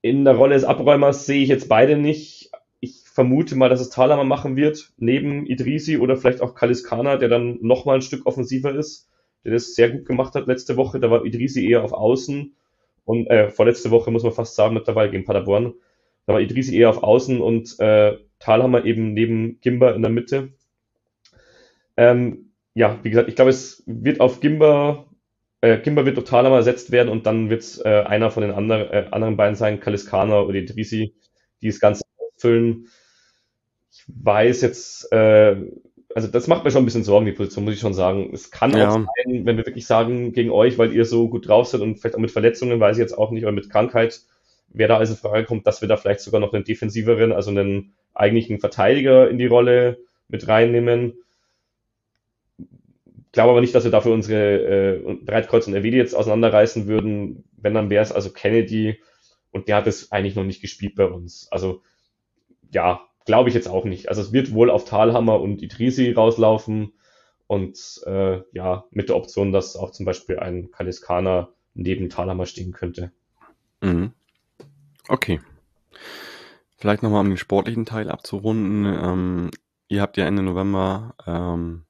In der Rolle des Abräumers sehe ich jetzt beide nicht. Ich vermute mal, dass es Talhammer machen wird, neben Idrisi oder vielleicht auch Kaliskana, der dann nochmal ein Stück offensiver ist, der das sehr gut gemacht hat letzte Woche. Da war Idrisi eher auf Außen und äh, vorletzte Woche muss man fast sagen, mit dabei gegen Paderborn. Da war Idrisi eher auf Außen und äh, Talhammer eben neben Gimba in der Mitte. Ähm, ja, wie gesagt, ich glaube, es wird auf Gimba, äh, Gimba wird total einmal ersetzt werden und dann wird es äh, einer von den andre, äh, anderen beiden sein, Kaliskana oder Idrisi, die das Ganze ausfüllen. Ich weiß jetzt, äh, also das macht mir schon ein bisschen Sorgen, die Position, muss ich schon sagen. Es kann ja. auch sein, wenn wir wirklich sagen, gegen euch, weil ihr so gut drauf seid und vielleicht auch mit Verletzungen, weiß ich jetzt auch nicht, oder mit Krankheit, wer da als in Frage kommt, dass wir da vielleicht sogar noch einen defensiveren, also einen eigentlichen Verteidiger in die Rolle mit reinnehmen glaube aber nicht, dass wir dafür unsere äh, Breitkreuz und Erwede jetzt auseinanderreißen würden. Wenn, dann wäre es also Kennedy und der hat es eigentlich noch nicht gespielt bei uns. Also ja, glaube ich jetzt auch nicht. Also es wird wohl auf Talhammer und Idrisi rauslaufen und äh, ja, mit der Option, dass auch zum Beispiel ein Kaliskaner neben Talhammer stehen könnte. Mhm. Okay. Vielleicht nochmal um den sportlichen Teil abzurunden. Ähm, ihr habt ja Ende November ähm,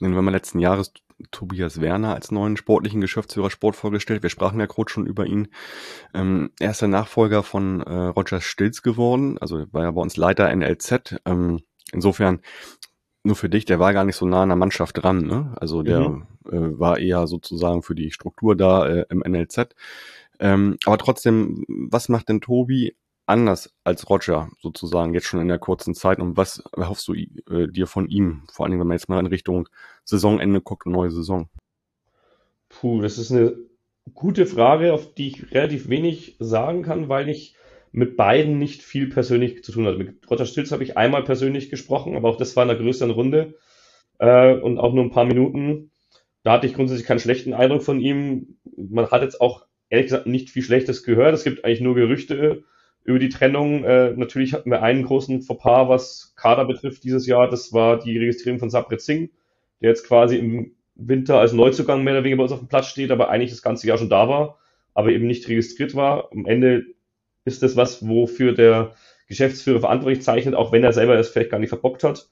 im November letzten Jahres Tobias Werner als neuen sportlichen Geschäftsführer Sport vorgestellt. Wir sprachen ja kurz schon über ihn. Ähm, er ist der Nachfolger von äh, Roger Stilz geworden, also war ja bei uns Leiter NLZ. Ähm, insofern nur für dich, der war gar nicht so nah an der Mannschaft dran. Ne? Also der mhm. äh, war eher sozusagen für die Struktur da äh, im NLZ. Ähm, aber trotzdem, was macht denn Tobi anders als Roger sozusagen jetzt schon in der kurzen Zeit und was erhoffst du äh, dir von ihm? Vor allem, wenn man jetzt mal in Richtung Saisonende guckt, neue Saison. Puh, das ist eine gute Frage, auf die ich relativ wenig sagen kann, weil ich mit beiden nicht viel persönlich zu tun hatte. Mit Roger Stilz habe ich einmal persönlich gesprochen, aber auch das war in einer größeren Runde äh, und auch nur ein paar Minuten. Da hatte ich grundsätzlich keinen schlechten Eindruck von ihm. Man hat jetzt auch ehrlich gesagt nicht viel Schlechtes gehört. Es gibt eigentlich nur Gerüchte über die Trennung. Äh, natürlich hatten wir einen großen Fauxpas, was Kader betrifft dieses Jahr. Das war die Registrierung von Sabret Singh, der jetzt quasi im Winter als Neuzugang mehr oder weniger bei uns auf dem Platz steht, aber eigentlich das ganze Jahr schon da war, aber eben nicht registriert war. Am Ende ist das was, wofür der Geschäftsführer verantwortlich zeichnet, auch wenn er selber es vielleicht gar nicht verbockt hat.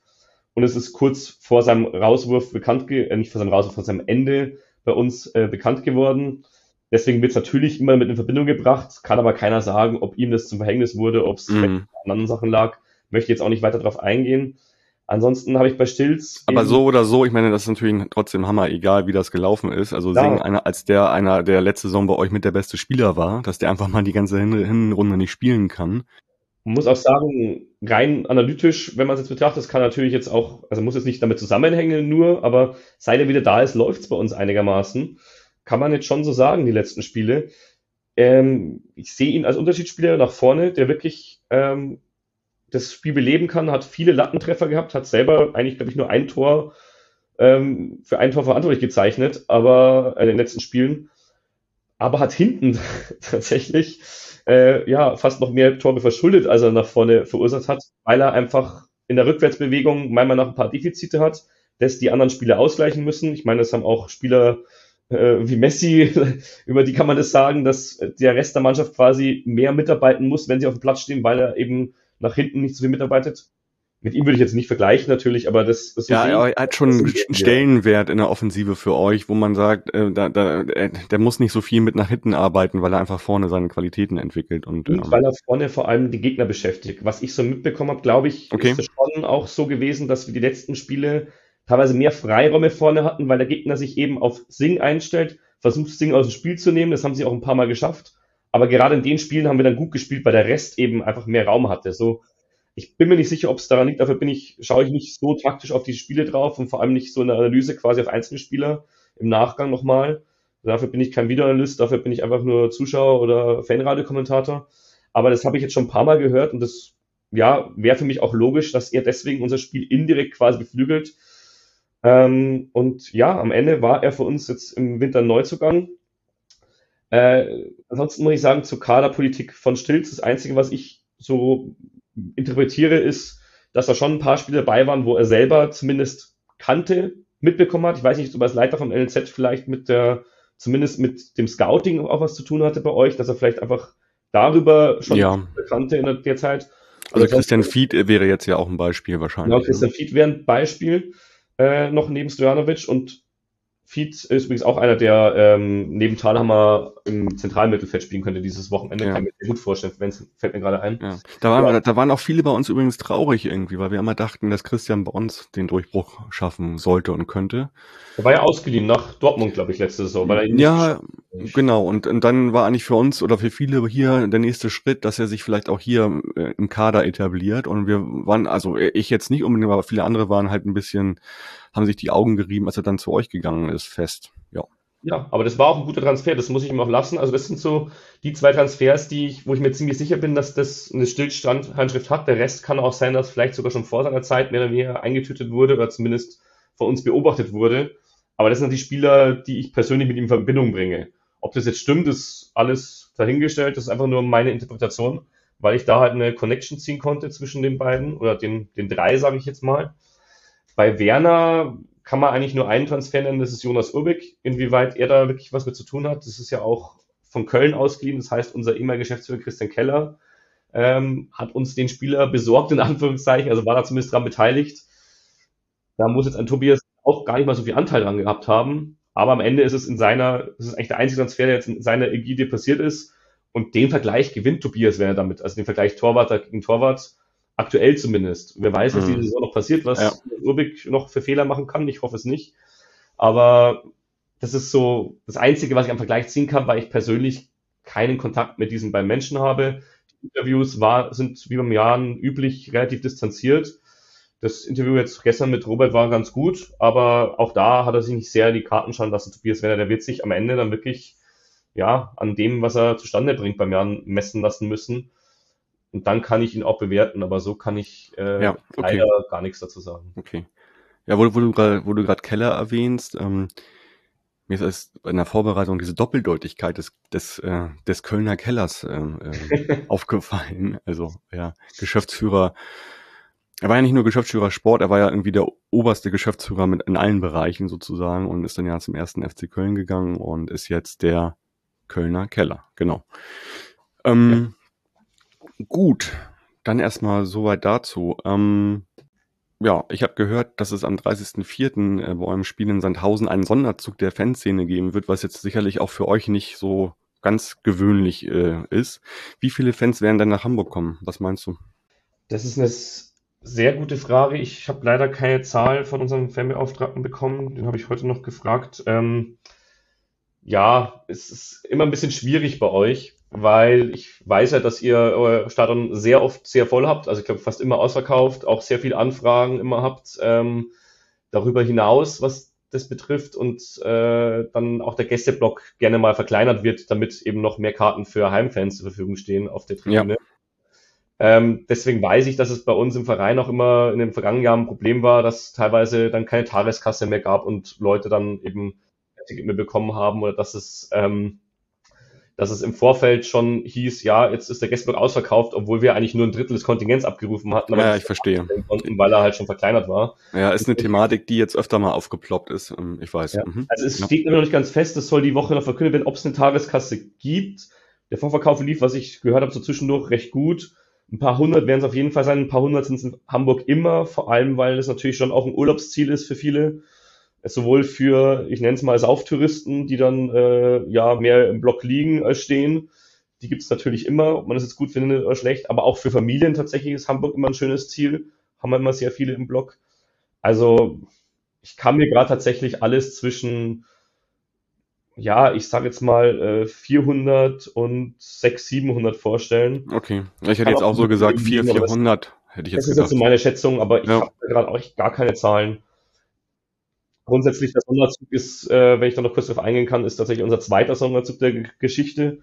Und es ist kurz vor seinem Rauswurf bekannt, äh, nicht vor seinem Rauswurf, vor seinem Ende bei uns äh, bekannt geworden. Deswegen wird es natürlich immer mit in Verbindung gebracht, kann aber keiner sagen, ob ihm das zum Verhängnis wurde, ob es mhm. an anderen Sachen lag. Möchte jetzt auch nicht weiter darauf eingehen. Ansonsten habe ich bei Stilz. Aber so oder so, ich meine, das ist natürlich trotzdem Hammer, egal wie das gelaufen ist. Also ja. Einer, als der einer, der letzte Saison bei euch mit der beste Spieler war, dass der einfach mal die ganze Hinrunde nicht spielen kann. Man muss auch sagen, rein analytisch, wenn man es jetzt betrachtet, kann natürlich jetzt auch, also muss jetzt nicht damit zusammenhängen nur, aber seit er wieder da ist, läuft es bei uns einigermaßen. Kann man jetzt schon so sagen, die letzten Spiele. Ähm, ich sehe ihn als Unterschiedsspieler nach vorne, der wirklich ähm, das Spiel beleben kann, hat viele Lattentreffer gehabt, hat selber eigentlich, glaube ich, nur ein Tor ähm, für ein Tor verantwortlich gezeichnet, aber äh, in den letzten Spielen, aber hat hinten tatsächlich äh, ja fast noch mehr Tore verschuldet, als er nach vorne verursacht hat, weil er einfach in der Rückwärtsbewegung manchmal noch ein paar Defizite hat, dass die anderen Spieler ausgleichen müssen. Ich meine, das haben auch Spieler äh, wie Messi, über die kann man das sagen, dass der Rest der Mannschaft quasi mehr mitarbeiten muss, wenn sie auf dem Platz stehen, weil er eben nach hinten nicht so viel mitarbeitet. Mit ihm würde ich jetzt nicht vergleichen natürlich, aber das, das ja, er hat schon einen Stellenwert in der Offensive für euch, wo man sagt, äh, da, da, äh, der muss nicht so viel mit nach hinten arbeiten, weil er einfach vorne seine Qualitäten entwickelt und, und ähm, weil er vorne vor allem die Gegner beschäftigt. Was ich so mitbekommen habe, glaube ich, okay. ist es schon auch so gewesen, dass wir die letzten Spiele teilweise mehr Freiräume vorne hatten, weil der Gegner sich eben auf Sing einstellt, versucht Sing aus dem Spiel zu nehmen. Das haben sie auch ein paar Mal geschafft. Aber gerade in den Spielen haben wir dann gut gespielt, weil der Rest eben einfach mehr Raum hatte. So, ich bin mir nicht sicher, ob es daran liegt. Dafür bin ich, schaue ich nicht so taktisch auf die Spiele drauf und vor allem nicht so eine Analyse quasi auf einzelne Spieler im Nachgang nochmal. Dafür bin ich kein Videoanalyst, dafür bin ich einfach nur Zuschauer oder Fanradiokommentator. Aber das habe ich jetzt schon ein paar Mal gehört und das, ja, wäre für mich auch logisch, dass er deswegen unser Spiel indirekt quasi beflügelt. Ähm, und ja, am Ende war er für uns jetzt im Winter Neuzugang äh, ansonsten muss ich sagen, zur Kaderpolitik von Stilz, das Einzige, was ich so interpretiere, ist, dass da schon ein paar Spiele dabei waren, wo er selber zumindest kannte, mitbekommen hat. Ich weiß nicht, ob er als Leiter vom LNZ vielleicht mit der, zumindest mit dem Scouting auch was zu tun hatte bei euch, dass er vielleicht einfach darüber schon ja. kannte in der Zeit. Also Christian Fied wäre jetzt ja auch ein Beispiel wahrscheinlich. Genau, Christian Fied wäre ein Beispiel äh, noch neben Stojanovic und Fietz ist übrigens auch einer, der ähm, neben Thalhammer im Zentralmittelfeld spielen könnte dieses Wochenende. Ja. Kann ich mir gut vorstellen, wenn's, fällt mir gerade ein. Ja. Da, waren, ja. da waren auch viele bei uns übrigens traurig irgendwie, weil wir immer dachten, dass Christian bei uns den Durchbruch schaffen sollte und könnte. Er war ja ausgeliehen nach Dortmund, glaube ich, letzte Saison. Weil er ja, genau. Und, und dann war eigentlich für uns oder für viele hier der nächste Schritt, dass er sich vielleicht auch hier äh, im Kader etabliert. Und wir waren, also ich jetzt nicht unbedingt, aber viele andere waren halt ein bisschen haben sich die Augen gerieben, als er dann zu euch gegangen ist, fest. Ja. Ja, aber das war auch ein guter Transfer, das muss ich ihm auch lassen. Also das sind so die zwei Transfers, die ich, wo ich mir ziemlich sicher bin, dass das eine Stillstandhandschrift hat. Der Rest kann auch sein, dass vielleicht sogar schon vor seiner Zeit mehr oder weniger eingetütet wurde oder zumindest von uns beobachtet wurde. Aber das sind die Spieler, die ich persönlich mit ihm in Verbindung bringe. Ob das jetzt stimmt, ist alles dahingestellt. Das ist einfach nur meine Interpretation, weil ich da halt eine Connection ziehen konnte zwischen den beiden oder den, den drei, sage ich jetzt mal. Bei Werner kann man eigentlich nur einen Transfer nennen, das ist Jonas Urbig. Inwieweit er da wirklich was mit zu tun hat, das ist ja auch von Köln ausgeliehen. Das heißt, unser ehemaliger Geschäftsführer Christian Keller ähm, hat uns den Spieler besorgt, in Anführungszeichen, also war da zumindest dran beteiligt. Da muss jetzt ein Tobias auch gar nicht mal so viel Anteil dran gehabt haben. Aber am Ende ist es in seiner, das ist eigentlich der einzige Transfer, der jetzt in seiner Ägide passiert ist. Und den Vergleich gewinnt Tobias, wenn er damit, also den Vergleich Torwart gegen Torwart, Aktuell zumindest. Wer weiß, was mhm. diese Saison noch passiert, was ja. Urbik noch für Fehler machen kann. Ich hoffe es nicht. Aber das ist so das Einzige, was ich am Vergleich ziehen kann, weil ich persönlich keinen Kontakt mit diesen beiden Menschen habe. Die Interviews war, sind wie beim Jahren üblich relativ distanziert. Das Interview jetzt gestern mit Robert war ganz gut, aber auch da hat er sich nicht sehr in die Karten schauen lassen. Tobias Werner, der wird sich am Ende dann wirklich ja, an dem, was er zustande bringt beim Jahren messen lassen müssen. Und dann kann ich ihn auch bewerten, aber so kann ich äh, ja, okay. leider gar nichts dazu sagen. Okay. Ja, wo, wo du gerade, wo du gerade Keller erwähnst, ähm, mir ist in der Vorbereitung diese Doppeldeutigkeit des, des, äh, des Kölner Kellers äh, äh, aufgefallen. Also ja, Geschäftsführer. Er war ja nicht nur Geschäftsführer Sport, er war ja irgendwie der oberste Geschäftsführer mit in allen Bereichen sozusagen und ist dann ja zum ersten FC Köln gegangen und ist jetzt der Kölner Keller. Genau. Ähm, Gut, dann erstmal soweit dazu. Ähm, ja, ich habe gehört, dass es am 30.04. Äh, bei eurem Spiel in Sandhausen einen Sonderzug der Fanszene geben wird, was jetzt sicherlich auch für euch nicht so ganz gewöhnlich äh, ist. Wie viele Fans werden denn nach Hamburg kommen? Was meinst du? Das ist eine sehr gute Frage. Ich habe leider keine Zahl von unserem Fanbeauftragten bekommen. Den habe ich heute noch gefragt. Ähm, ja, es ist immer ein bisschen schwierig bei euch, weil ich weiß ja, dass ihr euer Stadion sehr oft sehr voll habt. Also ich glaube fast immer ausverkauft, auch sehr viele Anfragen immer habt. Ähm, darüber hinaus, was das betrifft und äh, dann auch der Gästeblock gerne mal verkleinert wird, damit eben noch mehr Karten für Heimfans zur Verfügung stehen auf der Tribüne. Ja. Ähm, deswegen weiß ich, dass es bei uns im Verein auch immer in den vergangenen Jahren ein Problem war, dass teilweise dann keine Tageskasse mehr gab und Leute dann eben Ticket mehr bekommen haben oder dass es, ähm, dass es im Vorfeld schon hieß, ja, jetzt ist der Gästeblock ausverkauft, obwohl wir eigentlich nur ein Drittel des Kontingents abgerufen hatten. ja, ich verstehe. Konnten, weil er halt schon verkleinert war. Ja, ist eine Thematik, die jetzt öfter mal aufgeploppt ist. Ähm, ich weiß. Ja. Mhm. Also es ja. steht immer noch nicht ganz fest, es soll die Woche noch verkündet werden, ob es eine Tageskasse gibt. Der Vorverkauf lief, was ich gehört habe, so zwischendurch recht gut. Ein paar hundert werden es auf jeden Fall sein. Ein paar hundert sind es in Hamburg immer, vor allem, weil es natürlich schon auch ein Urlaubsziel ist für viele. Sowohl für, ich nenne es mal Sauftouristen, die dann äh, ja mehr im Block liegen als stehen. Die gibt es natürlich immer, ob man das jetzt gut findet oder schlecht. Aber auch für Familien tatsächlich ist Hamburg immer ein schönes Ziel. Haben wir immer sehr viele im Block. Also ich kann mir gerade tatsächlich alles zwischen ja, ich sage jetzt mal äh, 400 und 600, 700 vorstellen. Okay, ich hätte jetzt auch so gesagt 400, 400 hätte ich jetzt Das ist jetzt so meine Schätzung, aber ich ja. habe gerade auch gar keine Zahlen. Grundsätzlich der Sonderzug ist, äh, wenn ich da noch kurz darauf eingehen kann, ist tatsächlich unser zweiter Sonderzug der G Geschichte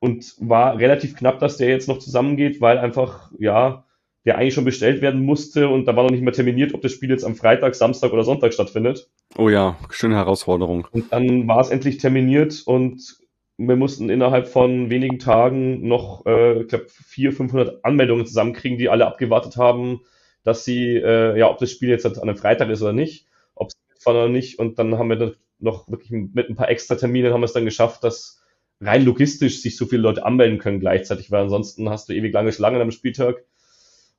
und war relativ knapp, dass der jetzt noch zusammengeht, weil einfach, ja, der eigentlich schon bestellt werden musste und da war noch nicht mehr terminiert, ob das Spiel jetzt am Freitag, Samstag oder Sonntag stattfindet. Oh ja, schöne Herausforderung. Und dann war es endlich terminiert und wir mussten innerhalb von wenigen Tagen noch, äh, ich glaube, 400, 500 Anmeldungen zusammenkriegen, die alle abgewartet haben, dass sie, äh, ja, ob das Spiel jetzt an einem Freitag ist oder nicht, fahren nicht. Und dann haben wir dann noch wirklich mit ein paar extra Terminen haben wir es dann geschafft, dass rein logistisch sich so viele Leute anmelden können gleichzeitig, weil ansonsten hast du ewig lange Schlangen am Spieltag.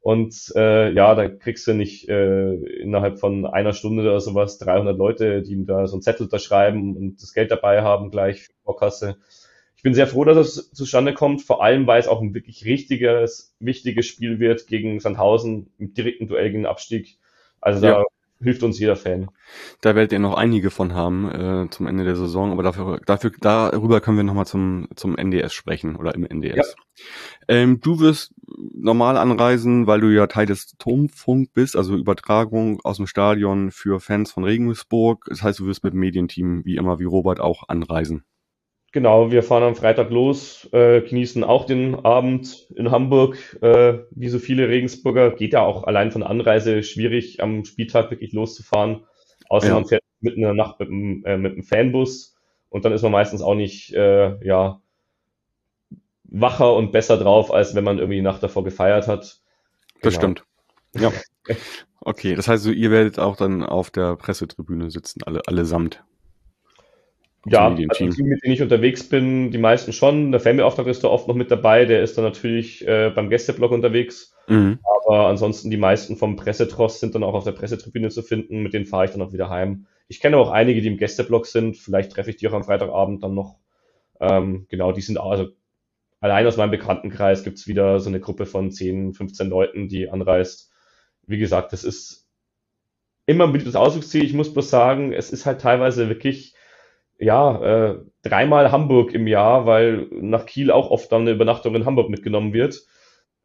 Und äh, ja, da kriegst du nicht äh, innerhalb von einer Stunde oder sowas 300 Leute, die da so einen Zettel unterschreiben und das Geld dabei haben gleich für Vorkasse. Ich bin sehr froh, dass es zustande kommt, vor allem weil es auch ein wirklich richtiges, wichtiges Spiel wird gegen Sandhausen im direkten Duell gegen den Abstieg. Also ja. da hilft uns jeder Fan. Da werdet ihr noch einige von haben äh, zum Ende der Saison, aber dafür, dafür darüber können wir nochmal zum, zum NDS sprechen oder im NDS. Ja. Ähm, du wirst normal anreisen, weil du ja Teil des Turmfunk bist, also Übertragung aus dem Stadion für Fans von Regensburg. Das heißt, du wirst mit dem Medienteam wie immer wie Robert auch anreisen. Genau, wir fahren am Freitag los, äh, genießen auch den Abend in Hamburg. Äh, wie so viele Regensburger geht ja auch allein von Anreise schwierig, am Spieltag wirklich loszufahren. Außer ja. man fährt mitten in der Nacht mit einem, äh, mit einem Fanbus und dann ist man meistens auch nicht äh, ja, wacher und besser drauf, als wenn man irgendwie die Nacht davor gefeiert hat. Das genau. stimmt. Ja. Okay, das heißt, ihr werdet auch dann auf der Pressetribüne sitzen, alle allesamt. Ja, also die, mit denen ich unterwegs bin, die meisten schon. Der Family-Auftrag ist da oft noch mit dabei, der ist dann natürlich äh, beim Gästeblog unterwegs. Mhm. Aber ansonsten die meisten vom Pressetross sind dann auch auf der Pressetribüne zu finden, mit denen fahre ich dann auch wieder heim. Ich kenne auch einige, die im Gästeblog sind, vielleicht treffe ich die auch am Freitagabend dann noch. Ähm, genau, die sind also allein aus meinem Bekanntenkreis gibt's wieder so eine Gruppe von 10, 15 Leuten, die anreist. Wie gesagt, das ist immer ein beliebtes Ausflugsziel. Ich muss bloß sagen, es ist halt teilweise wirklich ja, äh, dreimal Hamburg im Jahr, weil nach Kiel auch oft dann eine Übernachtung in Hamburg mitgenommen wird.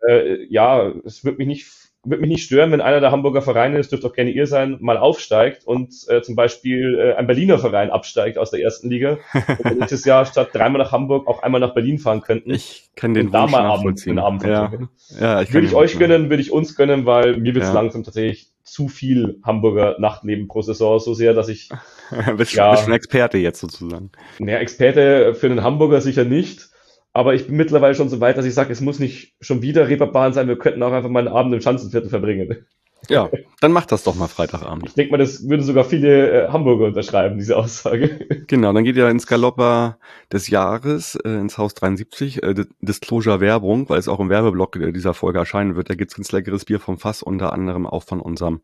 Äh, ja, es wird mich nicht wird mich nicht stören, wenn einer der Hamburger Vereine, das dürfte auch gerne ihr sein, mal aufsteigt und äh, zum Beispiel äh, ein Berliner Verein absteigt aus der ersten Liga und nächstes Jahr statt dreimal nach Hamburg auch einmal nach Berlin fahren könnten. Ich kann den und da mal Abend, den Abend ja. ja, ich Würde ich euch gönnen, würde ich uns gönnen, weil mir wird es ja. langsam tatsächlich zu viel Hamburger Nachtleben pro Saison, so sehr, dass ich bist, ja, bist schon Experte jetzt sozusagen. Naja, Experte für einen Hamburger sicher nicht. Aber ich bin mittlerweile schon so weit, dass ich sage, es muss nicht schon wieder Reeperbahn sein, wir könnten auch einfach mal einen Abend im Schanzenviertel verbringen. Ja, dann macht das doch mal Freitagabend. Ich denke mal, das würden sogar viele äh, Hamburger unterschreiben, diese Aussage. Genau, dann geht ihr ins Galopper des Jahres, äh, ins Haus 73, äh, Disclosure Werbung, weil es auch im Werbeblock dieser Folge erscheinen wird. Da gibt's ganz leckeres Bier vom Fass, unter anderem auch von unserem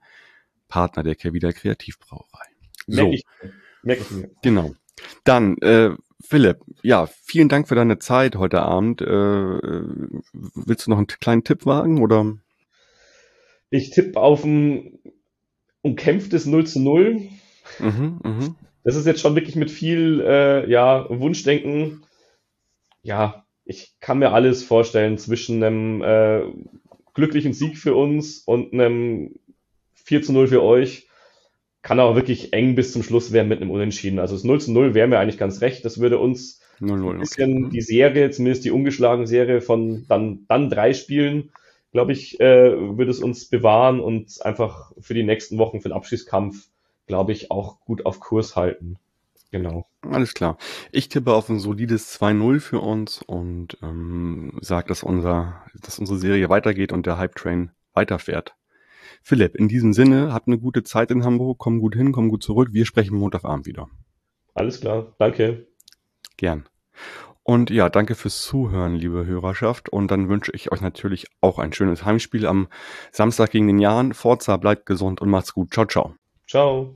Partner, der Kehrwieder Kreativbrauerei. So. Merk ich, merk ich mir. Genau. Dann, äh, Philipp, ja, vielen Dank für deine Zeit heute Abend. Äh, willst du noch einen kleinen Tipp wagen oder? Ich tippe auf ein umkämpftes 0 zu 0. Mhm, mh. Das ist jetzt schon wirklich mit viel äh, ja, Wunschdenken. Ja, ich kann mir alles vorstellen zwischen einem äh, glücklichen Sieg für uns und einem 4 zu 0 für euch. Kann auch wirklich eng bis zum Schluss werden mit einem Unentschieden. Also das 0 zu 0 wäre mir eigentlich ganz recht. Das würde uns 0 -0, ein bisschen okay. die Serie, zumindest die ungeschlagene Serie von dann, dann drei Spielen, glaube ich, äh, würde es uns bewahren und einfach für die nächsten Wochen für den Abschießkampf, glaube ich, auch gut auf Kurs halten. Genau. Alles klar. Ich tippe auf ein solides 2-0 für uns und ähm, sage, dass, unser, dass unsere Serie weitergeht und der Hype-Train weiterfährt. Philipp, in diesem Sinne, habt eine gute Zeit in Hamburg, komm gut hin, komm gut zurück. Wir sprechen Montagabend wieder. Alles klar, danke. Gern. Und ja, danke fürs Zuhören, liebe Hörerschaft. Und dann wünsche ich euch natürlich auch ein schönes Heimspiel am Samstag gegen den Jahren. Forza, bleibt gesund und macht's gut. Ciao, ciao. Ciao.